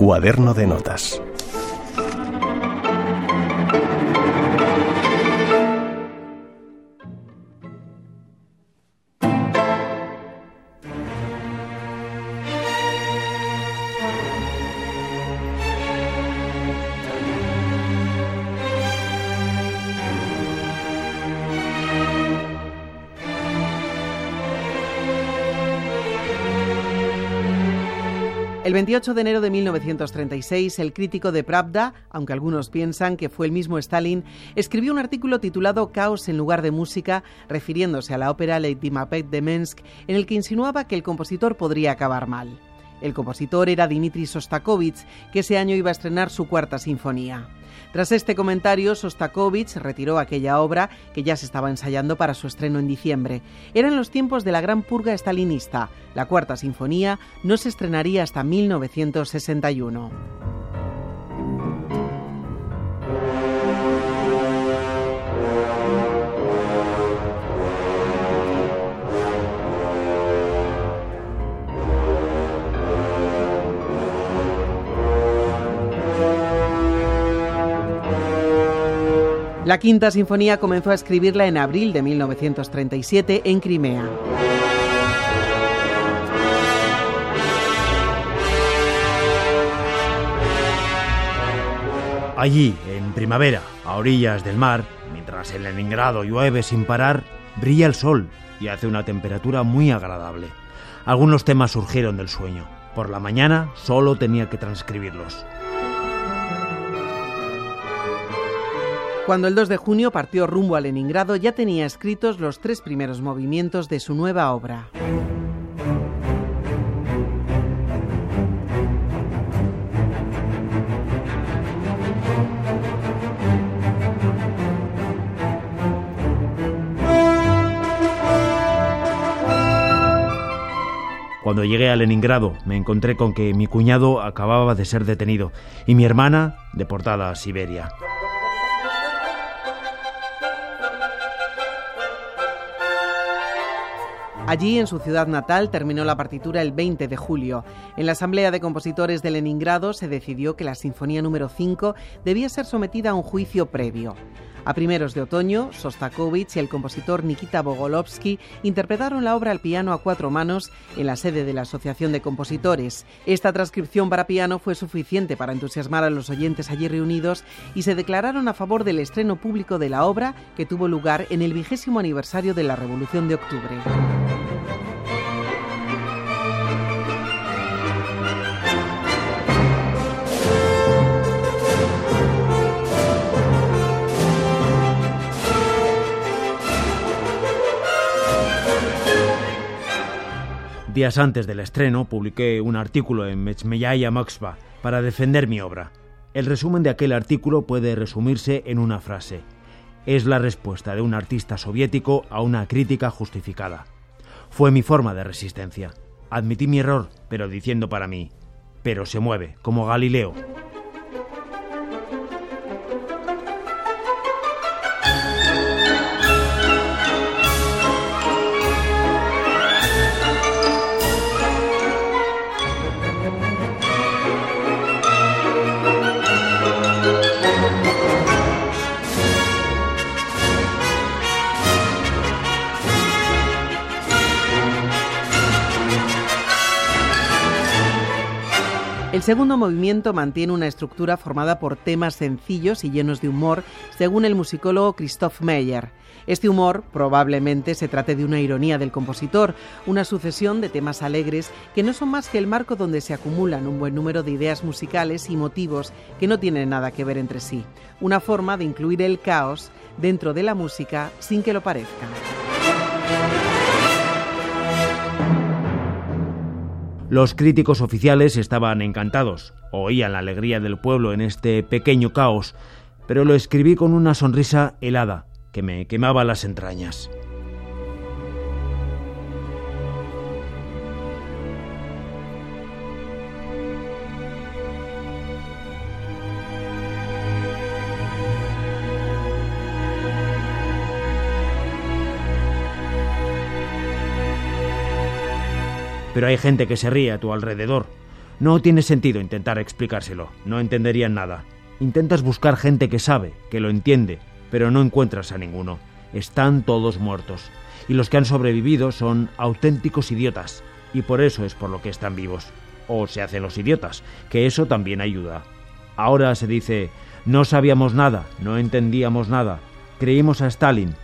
Cuaderno de notas. El 28 de enero de 1936, el crítico de Pravda, aunque algunos piensan que fue el mismo Stalin, escribió un artículo titulado Caos en lugar de música, refiriéndose a la ópera Lady de Minsk, en el que insinuaba que el compositor podría acabar mal. El compositor era Dmitri Sostakovich, que ese año iba a estrenar su cuarta sinfonía. Tras este comentario, Sostakovich retiró aquella obra que ya se estaba ensayando para su estreno en diciembre. Eran los tiempos de la gran purga estalinista. La cuarta sinfonía no se estrenaría hasta 1961. La quinta sinfonía comenzó a escribirla en abril de 1937 en Crimea. Allí, en primavera, a orillas del mar, mientras en Leningrado llueve sin parar, brilla el sol y hace una temperatura muy agradable. Algunos temas surgieron del sueño. Por la mañana solo tenía que transcribirlos. Cuando el 2 de junio partió rumbo a Leningrado ya tenía escritos los tres primeros movimientos de su nueva obra. Cuando llegué a Leningrado me encontré con que mi cuñado acababa de ser detenido y mi hermana deportada a Siberia. Allí, en su ciudad natal, terminó la partitura el 20 de julio. En la Asamblea de Compositores de Leningrado se decidió que la Sinfonía número 5 debía ser sometida a un juicio previo. A primeros de otoño, Sostakovich y el compositor Nikita Bogolovsky interpretaron la obra al piano a cuatro manos en la sede de la Asociación de Compositores. Esta transcripción para piano fue suficiente para entusiasmar a los oyentes allí reunidos y se declararon a favor del estreno público de la obra que tuvo lugar en el vigésimo aniversario de la Revolución de Octubre. Días antes del estreno publiqué un artículo en Mechmeyaya Moskva para defender mi obra. El resumen de aquel artículo puede resumirse en una frase. Es la respuesta de un artista soviético a una crítica justificada. Fue mi forma de resistencia. Admití mi error, pero diciendo para mí, pero se mueve, como Galileo. El segundo movimiento mantiene una estructura formada por temas sencillos y llenos de humor, según el musicólogo Christoph Meyer. Este humor probablemente se trate de una ironía del compositor, una sucesión de temas alegres que no son más que el marco donde se acumulan un buen número de ideas musicales y motivos que no tienen nada que ver entre sí. Una forma de incluir el caos dentro de la música sin que lo parezca. Los críticos oficiales estaban encantados, oían la alegría del pueblo en este pequeño caos, pero lo escribí con una sonrisa helada que me quemaba las entrañas. Pero hay gente que se ríe a tu alrededor. No tiene sentido intentar explicárselo, no entenderían nada. Intentas buscar gente que sabe, que lo entiende, pero no encuentras a ninguno. Están todos muertos. Y los que han sobrevivido son auténticos idiotas, y por eso es por lo que están vivos. O se hacen los idiotas, que eso también ayuda. Ahora se dice, no sabíamos nada, no entendíamos nada, creímos a Stalin.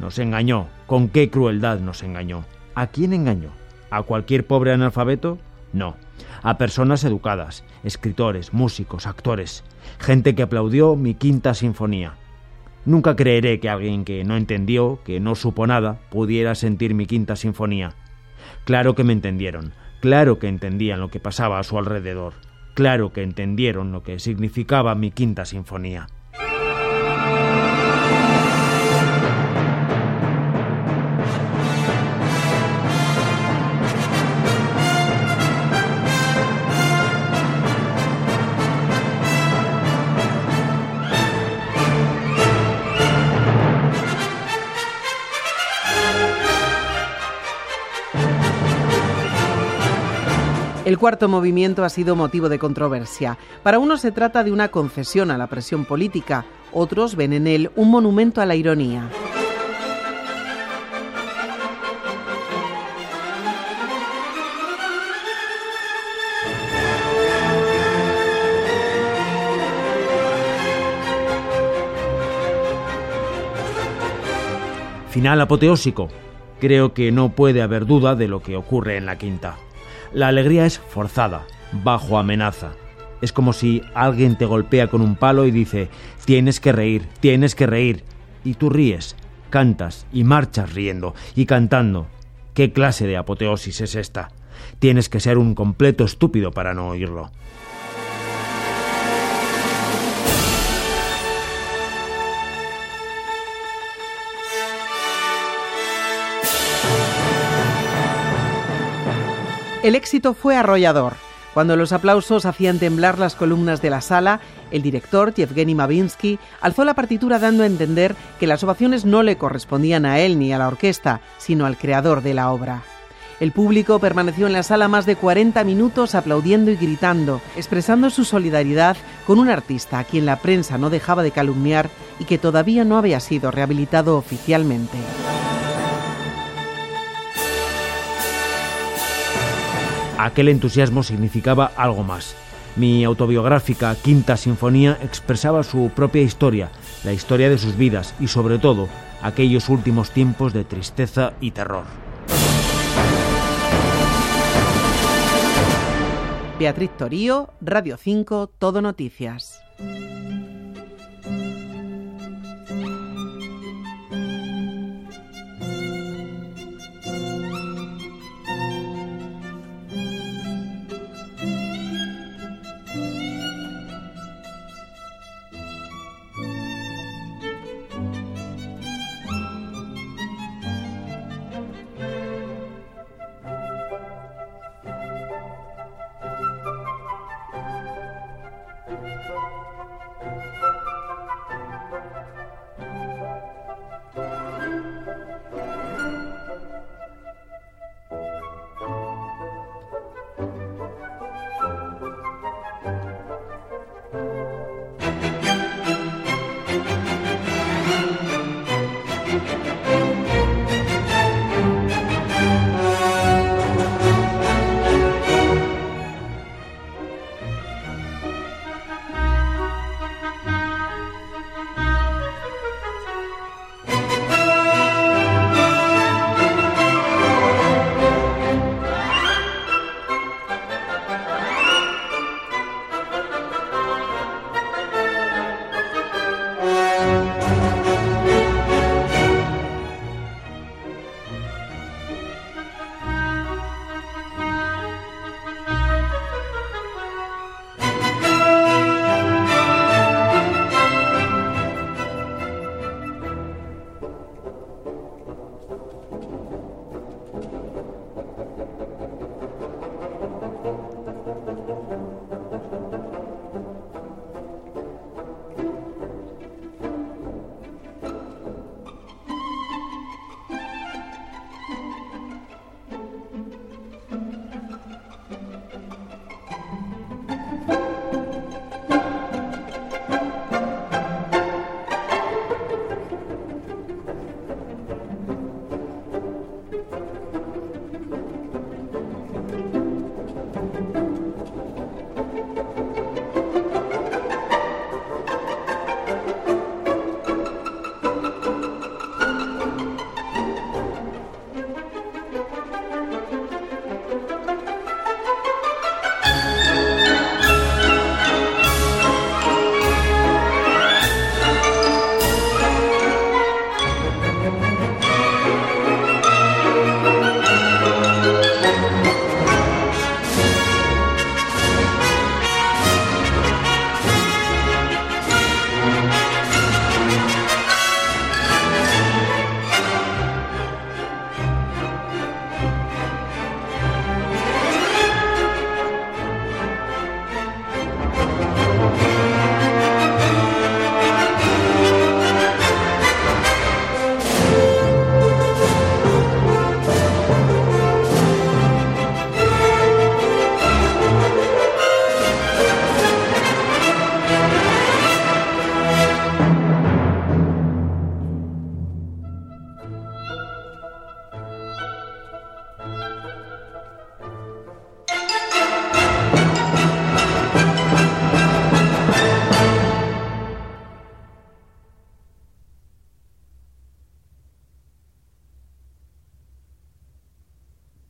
Nos engañó, con qué crueldad nos engañó. ¿A quién engañó? ¿A cualquier pobre analfabeto? No, a personas educadas, escritores, músicos, actores, gente que aplaudió mi quinta sinfonía. Nunca creeré que alguien que no entendió, que no supo nada, pudiera sentir mi quinta sinfonía. Claro que me entendieron, claro que entendían lo que pasaba a su alrededor, claro que entendieron lo que significaba mi quinta sinfonía. El cuarto movimiento ha sido motivo de controversia. Para unos se trata de una concesión a la presión política, otros ven en él un monumento a la ironía. Final apoteósico. Creo que no puede haber duda de lo que ocurre en la quinta. La alegría es forzada, bajo amenaza. Es como si alguien te golpea con un palo y dice, tienes que reír, tienes que reír. Y tú ríes, cantas y marchas riendo y cantando. ¿Qué clase de apoteosis es esta? Tienes que ser un completo estúpido para no oírlo. El éxito fue arrollador. Cuando los aplausos hacían temblar las columnas de la sala, el director, Yevgeny Mavinsky, alzó la partitura dando a entender que las ovaciones no le correspondían a él ni a la orquesta, sino al creador de la obra. El público permaneció en la sala más de 40 minutos aplaudiendo y gritando, expresando su solidaridad con un artista a quien la prensa no dejaba de calumniar y que todavía no había sido rehabilitado oficialmente. Aquel entusiasmo significaba algo más. Mi autobiográfica Quinta Sinfonía expresaba su propia historia, la historia de sus vidas y sobre todo aquellos últimos tiempos de tristeza y terror. Beatriz Torío, Radio 5, Todo Noticias.